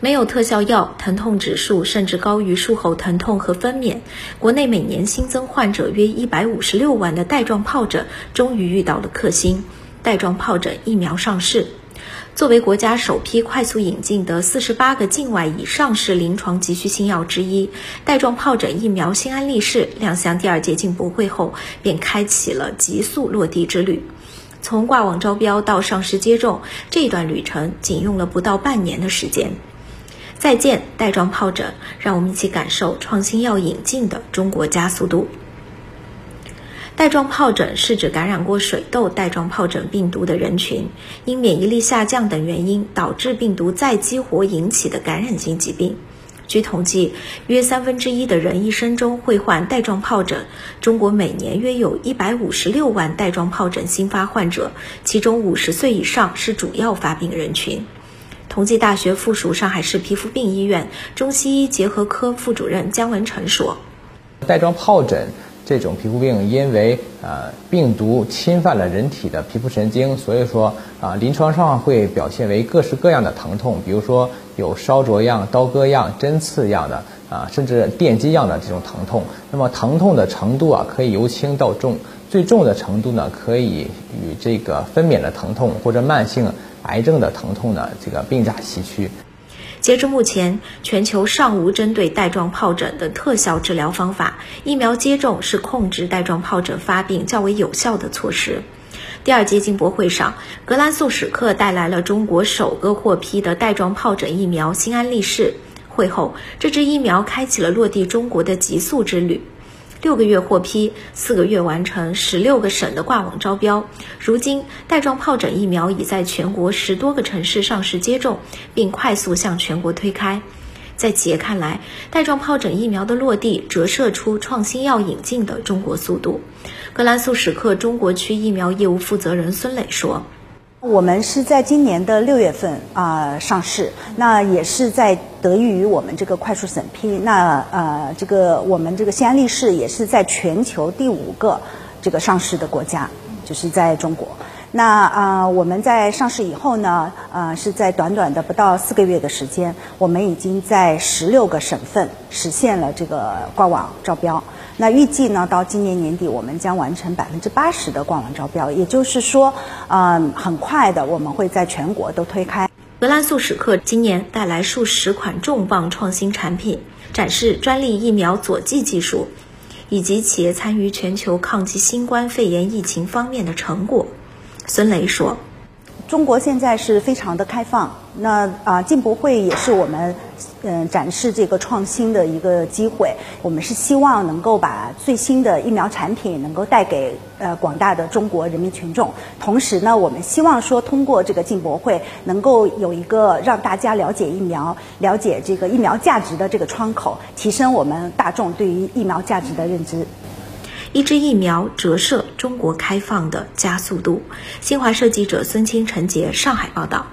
没有特效药，疼痛指数甚至高于术后疼痛和分娩。国内每年新增患者约一百五十六万的带状疱疹，终于遇到了克星，带状疱疹疫苗上市。作为国家首批快速引进的四十八个境外已上市临床急需新药之一，带状疱疹疫苗新安利士亮相第二届进博会后，便开启了急速落地之旅。从挂网招标到上市接种，这段旅程仅用了不到半年的时间。再见带状疱疹，让我们一起感受创新药引进的中国加速度。带状疱疹是指感染过水痘带状疱疹病毒的人群，因免疫力下降等原因导致病毒再激活引起的感染性疾病。据统计，约三分之一的人一生中会患带状疱疹。中国每年约有一百五十六万带状疱疹新发患者，其中五十岁以上是主要发病人群。同济大学附属上海市皮肤病医院中西医结合科副主任姜文成说：“带状疱疹这种皮肤病，因为呃病毒侵犯了人体的皮肤神经，所以说啊临床上会表现为各式各样的疼痛，比如说有烧灼样、刀割样、针刺样的啊，甚至电击样的这种疼痛。那么疼痛的程度啊，可以由轻到重，最重的程度呢，可以与这个分娩的疼痛或者慢性。”癌症的疼痛呢，这个并驾齐驱。截至目前，全球尚无针对带状疱疹的特效治疗方法，疫苗接种是控制带状疱疹发病较为有效的措施。第二届进博会上，格兰素史克带来了中国首个获批的带状疱疹疫苗新安利士。会后，这支疫苗开启了落地中国的极速之旅。六个月获批，四个月完成十六个省的挂网招标。如今，带状疱疹疫苗已在全国十多个城市上市接种，并快速向全国推开。在企业看来，带状疱疹疫苗的落地折射出创新药引进的中国速度。格兰素史克中国区疫苗业务负责人孙磊说。我们是在今年的六月份啊上市，那也是在得益于我们这个快速审批。那呃，这个我们这个西安利士也是在全球第五个这个上市的国家，就是在中国。那啊，我们在上市以后呢，呃，是在短短的不到四个月的时间，我们已经在十六个省份实现了这个挂网招标。那预计呢，到今年年底，我们将完成百分之八十的挂网招标，也就是说，嗯，很快的，我们会在全国都推开。格兰素史克今年带来数十款重磅创新产品，展示专利疫苗佐剂技术，以及企业参与全球抗击新冠肺炎疫情方面的成果。孙雷说。中国现在是非常的开放，那啊进博会也是我们嗯展示这个创新的一个机会。我们是希望能够把最新的疫苗产品能够带给呃广大的中国人民群众，同时呢，我们希望说通过这个进博会能够有一个让大家了解疫苗、了解这个疫苗价值的这个窗口，提升我们大众对于疫苗价值的认知。一支疫苗折射中国开放的加速度。新华社记者孙清、陈杰上海报道。